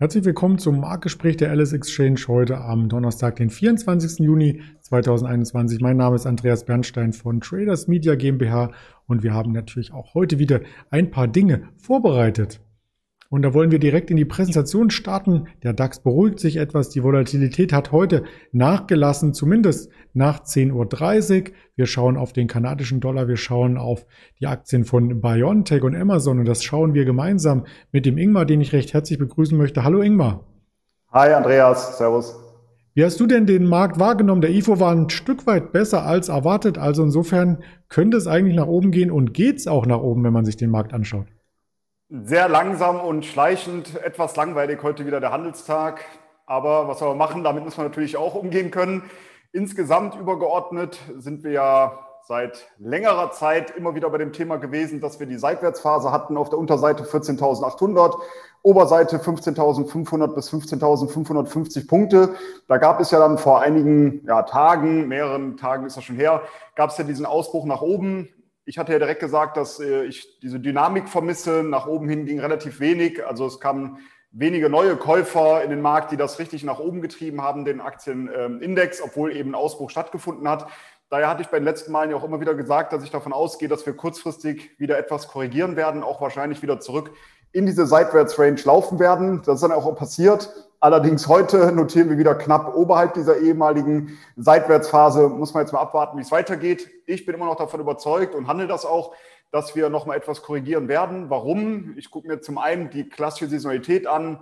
Herzlich willkommen zum Marktgespräch der Alice Exchange heute am Donnerstag, den 24. Juni 2021. Mein Name ist Andreas Bernstein von Traders Media GmbH und wir haben natürlich auch heute wieder ein paar Dinge vorbereitet. Und da wollen wir direkt in die Präsentation starten. Der DAX beruhigt sich etwas. Die Volatilität hat heute nachgelassen, zumindest nach 10.30 Uhr. Wir schauen auf den kanadischen Dollar, wir schauen auf die Aktien von BioNTech und Amazon und das schauen wir gemeinsam mit dem Ingmar, den ich recht herzlich begrüßen möchte. Hallo Ingmar. Hi Andreas, Servus. Wie hast du denn den Markt wahrgenommen? Der IFO war ein Stück weit besser als erwartet. Also insofern könnte es eigentlich nach oben gehen und geht es auch nach oben, wenn man sich den Markt anschaut. Sehr langsam und schleichend, etwas langweilig heute wieder der Handelstag. Aber was soll man machen? Damit muss man natürlich auch umgehen können. Insgesamt übergeordnet sind wir ja seit längerer Zeit immer wieder bei dem Thema gewesen, dass wir die Seitwärtsphase hatten auf der Unterseite 14.800, Oberseite 15.500 bis 15.550 Punkte. Da gab es ja dann vor einigen ja, Tagen, mehreren Tagen ist das schon her, gab es ja diesen Ausbruch nach oben. Ich hatte ja direkt gesagt, dass äh, ich diese Dynamik vermisse. Nach oben hin ging relativ wenig. Also es kamen wenige neue Käufer in den Markt, die das richtig nach oben getrieben haben, den Aktienindex, obwohl eben Ausbruch stattgefunden hat. Daher hatte ich bei den letzten Malen ja auch immer wieder gesagt, dass ich davon ausgehe, dass wir kurzfristig wieder etwas korrigieren werden, auch wahrscheinlich wieder zurück in diese Seitwärtsrange laufen werden. Das ist dann auch passiert. Allerdings heute notieren wir wieder knapp oberhalb dieser ehemaligen Seitwärtsphase. Muss man jetzt mal abwarten, wie es weitergeht. Ich bin immer noch davon überzeugt und handle das auch, dass wir noch mal etwas korrigieren werden. Warum? Ich gucke mir zum einen die klassische Saisonalität an.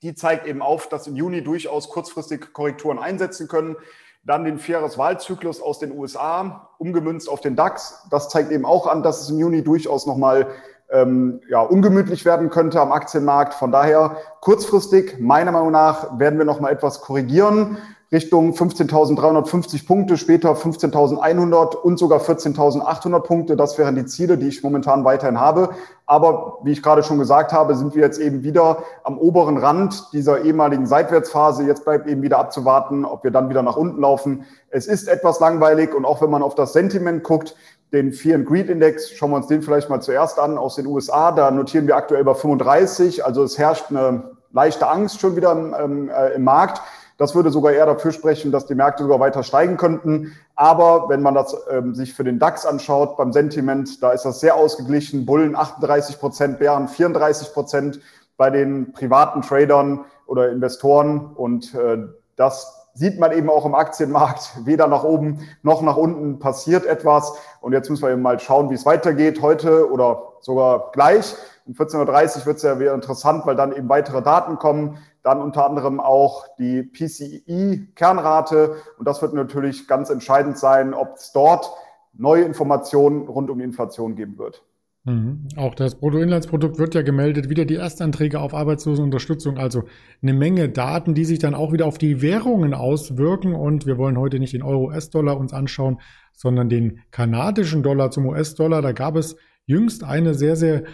Die zeigt eben auf, dass im Juni durchaus kurzfristig Korrekturen einsetzen können. Dann den faires Wahlzyklus aus den USA, umgemünzt auf den DAX. Das zeigt eben auch an, dass es im Juni durchaus noch mal ähm, ja, ungemütlich werden könnte am Aktienmarkt. Von daher kurzfristig, meiner Meinung nach, werden wir noch mal etwas korrigieren. Richtung 15.350 Punkte, später 15.100 und sogar 14.800 Punkte. Das wären die Ziele, die ich momentan weiterhin habe. Aber wie ich gerade schon gesagt habe, sind wir jetzt eben wieder am oberen Rand dieser ehemaligen Seitwärtsphase. Jetzt bleibt eben wieder abzuwarten, ob wir dann wieder nach unten laufen. Es ist etwas langweilig und auch wenn man auf das Sentiment guckt, den Fear and Greed Index, schauen wir uns den vielleicht mal zuerst an aus den USA. Da notieren wir aktuell bei 35. Also es herrscht eine leichte Angst schon wieder im, äh, im Markt. Das würde sogar eher dafür sprechen, dass die Märkte sogar weiter steigen könnten. Aber wenn man das ähm, sich für den DAX anschaut, beim Sentiment, da ist das sehr ausgeglichen. Bullen 38 Prozent, Bären 34 Prozent bei den privaten Tradern oder Investoren. Und äh, das sieht man eben auch im Aktienmarkt, weder nach oben noch nach unten passiert etwas. Und jetzt müssen wir eben mal schauen, wie es weitergeht heute oder sogar gleich. Um 14.30 Uhr wird es ja wieder interessant, weil dann eben weitere Daten kommen. Dann unter anderem auch die PCI-Kernrate. Und das wird natürlich ganz entscheidend sein, ob es dort neue Informationen rund um die Inflation geben wird. Mhm. Auch das Bruttoinlandsprodukt wird ja gemeldet, wieder die Erstanträge auf Arbeitslosenunterstützung, also eine Menge Daten, die sich dann auch wieder auf die Währungen auswirken. Und wir wollen heute nicht den Euro-US-Dollar uns anschauen, sondern den kanadischen Dollar zum US-Dollar. Da gab es jüngst eine sehr, sehr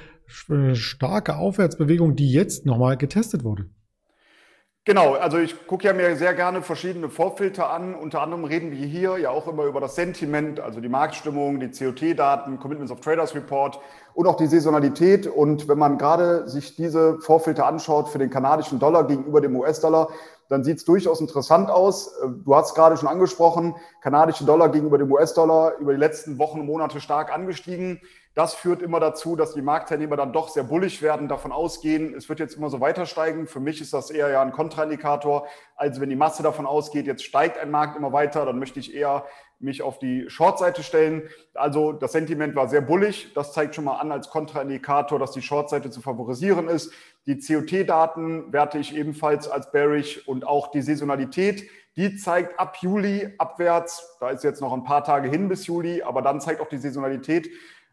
äh, starke Aufwärtsbewegung, die jetzt nochmal getestet wurde. Genau, also ich gucke ja mir sehr gerne verschiedene Vorfilter an. Unter anderem reden wir hier ja auch immer über das Sentiment, also die Marktstimmung, die COT-Daten, Commitments of Traders Report und auch die Saisonalität. Und wenn man gerade sich diese Vorfilter anschaut für den kanadischen Dollar gegenüber dem US-Dollar, dann sieht es durchaus interessant aus. Du hast gerade schon angesprochen, kanadische Dollar gegenüber dem US-Dollar über die letzten Wochen und Monate stark angestiegen. Das führt immer dazu, dass die Marktteilnehmer dann doch sehr bullig werden, davon ausgehen, es wird jetzt immer so weiter steigen. Für mich ist das eher ja ein Kontraindikator, als wenn die Masse davon ausgeht, jetzt steigt ein Markt immer weiter, dann möchte ich eher mich auf die Shortseite stellen. Also das Sentiment war sehr bullig. Das zeigt schon mal an als Kontraindikator, dass die Shortseite zu favorisieren ist. Die COT-Daten werte ich ebenfalls als bearish und auch die Saisonalität. Die zeigt ab Juli abwärts. Da ist jetzt noch ein paar Tage hin bis Juli, aber dann zeigt auch die Saisonalität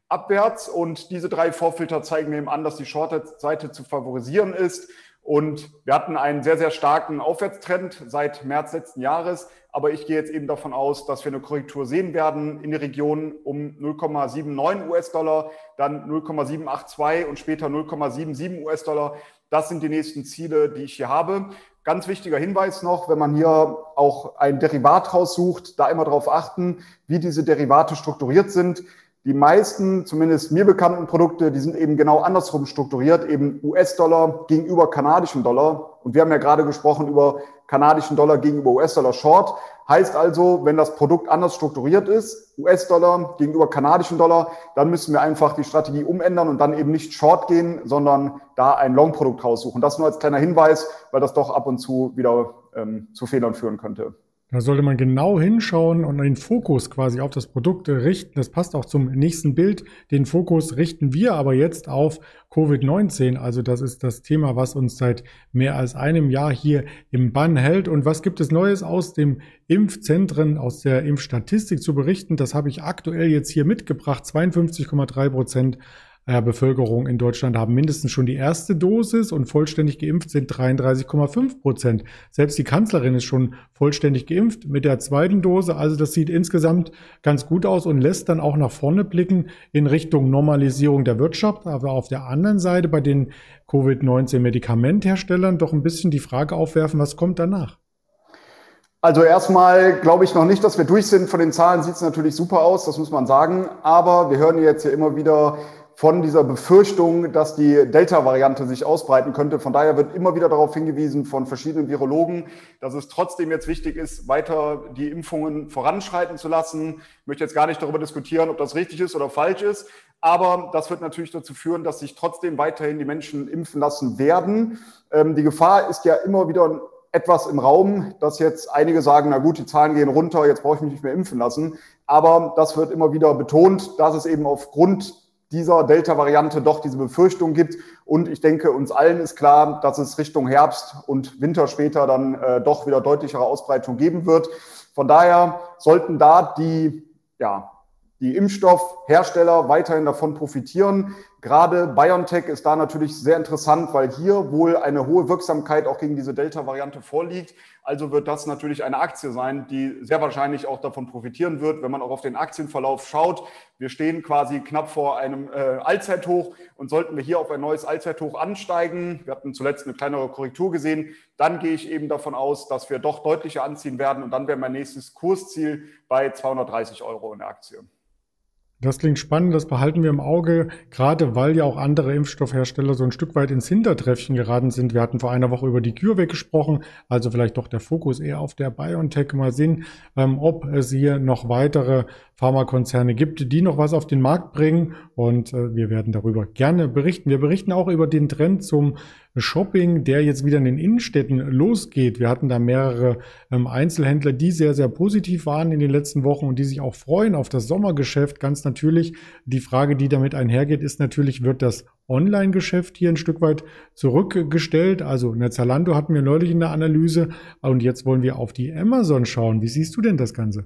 abwärts. Und diese drei Vorfilter zeigen eben an, dass die Short-Seite zu favorisieren ist. Und wir hatten einen sehr, sehr starken Aufwärtstrend seit März letzten Jahres. Aber ich gehe jetzt eben davon aus, dass wir eine Korrektur sehen werden in der Region um 0,79 US-Dollar, dann 0,782 und später 0,77 US-Dollar. Das sind die nächsten Ziele, die ich hier habe. Ganz wichtiger Hinweis noch, wenn man hier auch ein Derivat raussucht, da immer darauf achten, wie diese Derivate strukturiert sind. Die meisten, zumindest mir bekannten Produkte, die sind eben genau andersrum strukturiert, eben US-Dollar gegenüber kanadischen Dollar. Und wir haben ja gerade gesprochen über kanadischen Dollar gegenüber US-Dollar Short. Heißt also, wenn das Produkt anders strukturiert ist, US-Dollar gegenüber kanadischen Dollar, dann müssen wir einfach die Strategie umändern und dann eben nicht Short gehen, sondern da ein Long-Produkt raussuchen. Das nur als kleiner Hinweis, weil das doch ab und zu wieder ähm, zu Fehlern führen könnte. Da sollte man genau hinschauen und den Fokus quasi auf das Produkt richten. Das passt auch zum nächsten Bild. Den Fokus richten wir aber jetzt auf Covid-19. Also das ist das Thema, was uns seit mehr als einem Jahr hier im Bann hält. Und was gibt es Neues aus dem Impfzentren, aus der Impfstatistik zu berichten? Das habe ich aktuell jetzt hier mitgebracht. 52,3 Prozent äh, Bevölkerung in Deutschland haben mindestens schon die erste Dosis und vollständig geimpft sind 33,5 Prozent. Selbst die Kanzlerin ist schon vollständig geimpft mit der zweiten Dose. Also das sieht insgesamt ganz gut aus und lässt dann auch nach vorne blicken in Richtung Normalisierung der Wirtschaft. Aber auf der anderen Seite bei den Covid-19-Medikamentherstellern doch ein bisschen die Frage aufwerfen, was kommt danach? Also erstmal glaube ich noch nicht, dass wir durch sind. Von den Zahlen sieht es natürlich super aus, das muss man sagen. Aber wir hören jetzt ja immer wieder von dieser Befürchtung, dass die Delta-Variante sich ausbreiten könnte. Von daher wird immer wieder darauf hingewiesen von verschiedenen Virologen, dass es trotzdem jetzt wichtig ist, weiter die Impfungen voranschreiten zu lassen. Ich möchte jetzt gar nicht darüber diskutieren, ob das richtig ist oder falsch ist. Aber das wird natürlich dazu führen, dass sich trotzdem weiterhin die Menschen impfen lassen werden. Ähm, die Gefahr ist ja immer wieder etwas im Raum, dass jetzt einige sagen, na gut, die Zahlen gehen runter, jetzt brauche ich mich nicht mehr impfen lassen. Aber das wird immer wieder betont, dass es eben aufgrund dieser Delta-Variante doch diese Befürchtung gibt. Und ich denke, uns allen ist klar, dass es Richtung Herbst und Winter später dann äh, doch wieder deutlichere Ausbreitung geben wird. Von daher sollten da die, ja, die Impfstoffhersteller weiterhin davon profitieren. Gerade BioNTech ist da natürlich sehr interessant, weil hier wohl eine hohe Wirksamkeit auch gegen diese Delta-Variante vorliegt. Also wird das natürlich eine Aktie sein, die sehr wahrscheinlich auch davon profitieren wird, wenn man auch auf den Aktienverlauf schaut. Wir stehen quasi knapp vor einem äh, Allzeithoch und sollten wir hier auf ein neues Allzeithoch ansteigen, wir hatten zuletzt eine kleinere Korrektur gesehen, dann gehe ich eben davon aus, dass wir doch deutlicher anziehen werden und dann wäre mein nächstes Kursziel bei 230 Euro in der Aktie. Das klingt spannend, das behalten wir im Auge, gerade weil ja auch andere Impfstoffhersteller so ein Stück weit ins Hintertreffen geraten sind. Wir hatten vor einer Woche über die CureVac gesprochen, also vielleicht doch der Fokus eher auf der BioNTech. Mal sehen, ähm, ob es hier noch weitere Pharmakonzerne gibt, die noch was auf den Markt bringen und äh, wir werden darüber gerne berichten. Wir berichten auch über den Trend zum Shopping, der jetzt wieder in den Innenstädten losgeht. Wir hatten da mehrere ähm, Einzelhändler, die sehr, sehr positiv waren in den letzten Wochen und die sich auch freuen auf das Sommergeschäft. Ganz natürlich. Die Frage, die damit einhergeht, ist natürlich, wird das Online-Geschäft hier ein Stück weit zurückgestellt? Also eine Zalando hatten wir neulich in der Analyse und jetzt wollen wir auf die Amazon schauen. Wie siehst du denn das Ganze?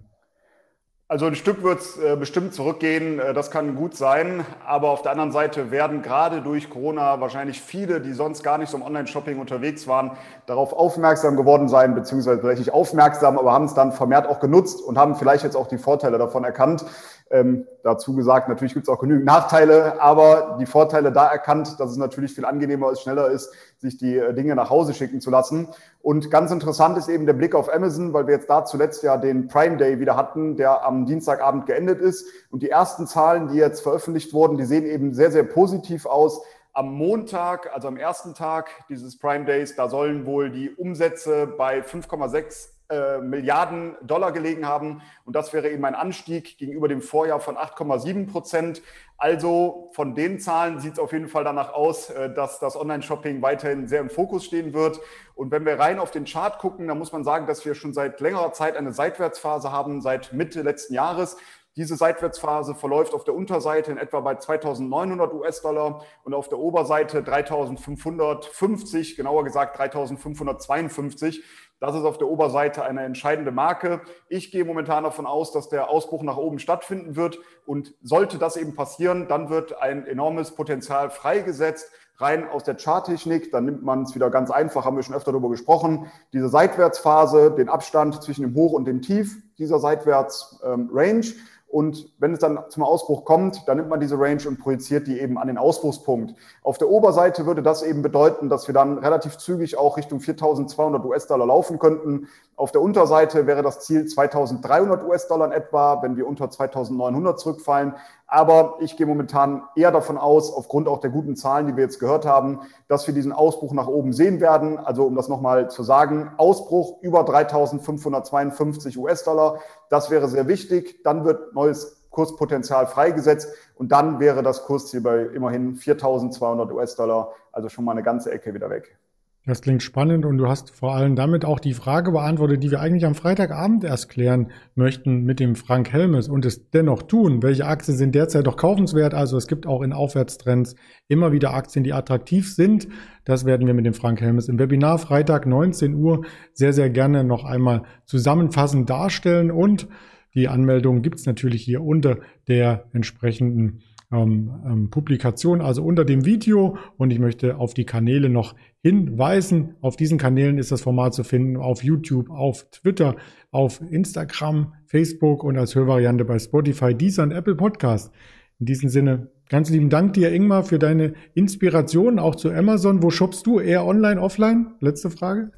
Also ein Stück wird es äh, bestimmt zurückgehen, äh, das kann gut sein. Aber auf der anderen Seite werden gerade durch Corona wahrscheinlich viele, die sonst gar nicht so im Online-Shopping unterwegs waren, darauf aufmerksam geworden sein, beziehungsweise vielleicht nicht aufmerksam, aber haben es dann vermehrt auch genutzt und haben vielleicht jetzt auch die Vorteile davon erkannt. Ähm, dazu gesagt, natürlich gibt es auch genügend Nachteile, aber die Vorteile da erkannt, dass es natürlich viel angenehmer ist, schneller ist, sich die äh, Dinge nach Hause schicken zu lassen. Und ganz interessant ist eben der Blick auf Amazon, weil wir jetzt da zuletzt ja den Prime Day wieder hatten, der am Dienstagabend geendet ist. Und die ersten Zahlen, die jetzt veröffentlicht wurden, die sehen eben sehr, sehr positiv aus. Am Montag, also am ersten Tag dieses Prime Days, da sollen wohl die Umsätze bei 5,6 äh, Milliarden Dollar gelegen haben. Und das wäre eben ein Anstieg gegenüber dem Vorjahr von 8,7 Prozent. Also von den Zahlen sieht es auf jeden Fall danach aus, äh, dass das Online-Shopping weiterhin sehr im Fokus stehen wird. Und wenn wir rein auf den Chart gucken, dann muss man sagen, dass wir schon seit längerer Zeit eine Seitwärtsphase haben, seit Mitte letzten Jahres. Diese Seitwärtsphase verläuft auf der Unterseite in etwa bei 2900 US-Dollar und auf der Oberseite 3550, genauer gesagt 3552. Das ist auf der Oberseite eine entscheidende Marke. Ich gehe momentan davon aus, dass der Ausbruch nach oben stattfinden wird. Und sollte das eben passieren, dann wird ein enormes Potenzial freigesetzt, rein aus der Charttechnik. Dann nimmt man es wieder ganz einfach, haben wir schon öfter darüber gesprochen. Diese Seitwärtsphase, den Abstand zwischen dem Hoch und dem Tief dieser Seitwärts-Range. Ähm, Und wenn es dann zum Ausbruch kommt, dann nimmt man diese Range und projiziert die eben an den Ausbruchspunkt. Auf der Oberseite würde das eben bedeuten, dass wir dann relativ zügig auch Richtung 4200 US-Dollar laufen könnten. Auf der Unterseite wäre das Ziel 2300 US-Dollar in etwa, wenn wir unter 2900 zurückfallen. Aber ich gehe momentan eher davon aus, aufgrund auch der guten Zahlen, die wir jetzt gehört haben, dass wir diesen Ausbruch nach oben sehen werden. Also um das nochmal zu sagen, Ausbruch über 3552 US-Dollar. Das wäre sehr wichtig. Dann wird neues Kurspotenzial freigesetzt und dann wäre das Kursziel bei immerhin 4200 US-Dollar, also schon mal eine ganze Ecke wieder weg. Das klingt spannend und du hast vor allem damit auch die Frage beantwortet, die wir eigentlich am Freitagabend erst klären möchten mit dem Frank Helmes und es dennoch tun. Welche Aktien sind derzeit doch kaufenswert? Also es gibt auch in Aufwärtstrends immer wieder Aktien, die attraktiv sind. Das werden wir mit dem Frank Helmes im Webinar Freitag 19 Uhr sehr, sehr gerne noch einmal zusammenfassend darstellen und die Anmeldung gibt's natürlich hier unter der entsprechenden ähm, ähm, Publikation, also unter dem Video. Und ich möchte auf die Kanäle noch hinweisen. Auf diesen Kanälen ist das Format zu finden, auf YouTube, auf Twitter, auf Instagram, Facebook und als Hörvariante bei Spotify, Deezer und Apple Podcast. In diesem Sinne, ganz lieben Dank dir, Ingmar, für deine Inspiration auch zu Amazon. Wo shoppst du? Eher online, offline? Letzte Frage.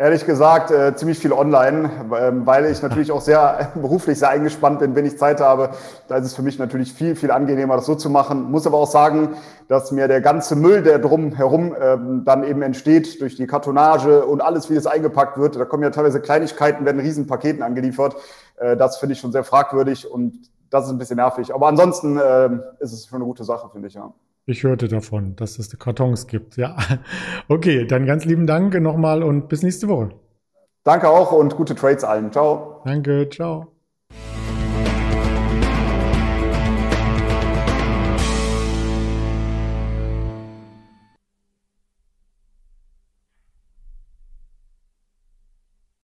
Ehrlich gesagt, äh, ziemlich viel online, ähm, weil ich natürlich auch sehr beruflich sehr eingespannt bin, wenn ich Zeit habe. Da ist es für mich natürlich viel, viel angenehmer, das so zu machen. Muss aber auch sagen, dass mir der ganze Müll, der drum herum ähm, dann eben entsteht, durch die Kartonage und alles, wie es eingepackt wird, da kommen ja teilweise Kleinigkeiten, werden riesen Paketen angeliefert. Äh, das finde ich schon sehr fragwürdig und das ist ein bisschen nervig. Aber ansonsten äh, ist es schon eine gute Sache, finde ich, ja. Ich hörte davon, dass es Kartons gibt. Ja. Okay, dann ganz lieben Dank nochmal und bis nächste Woche. Danke auch und gute Trades allen. Ciao. Danke, ciao.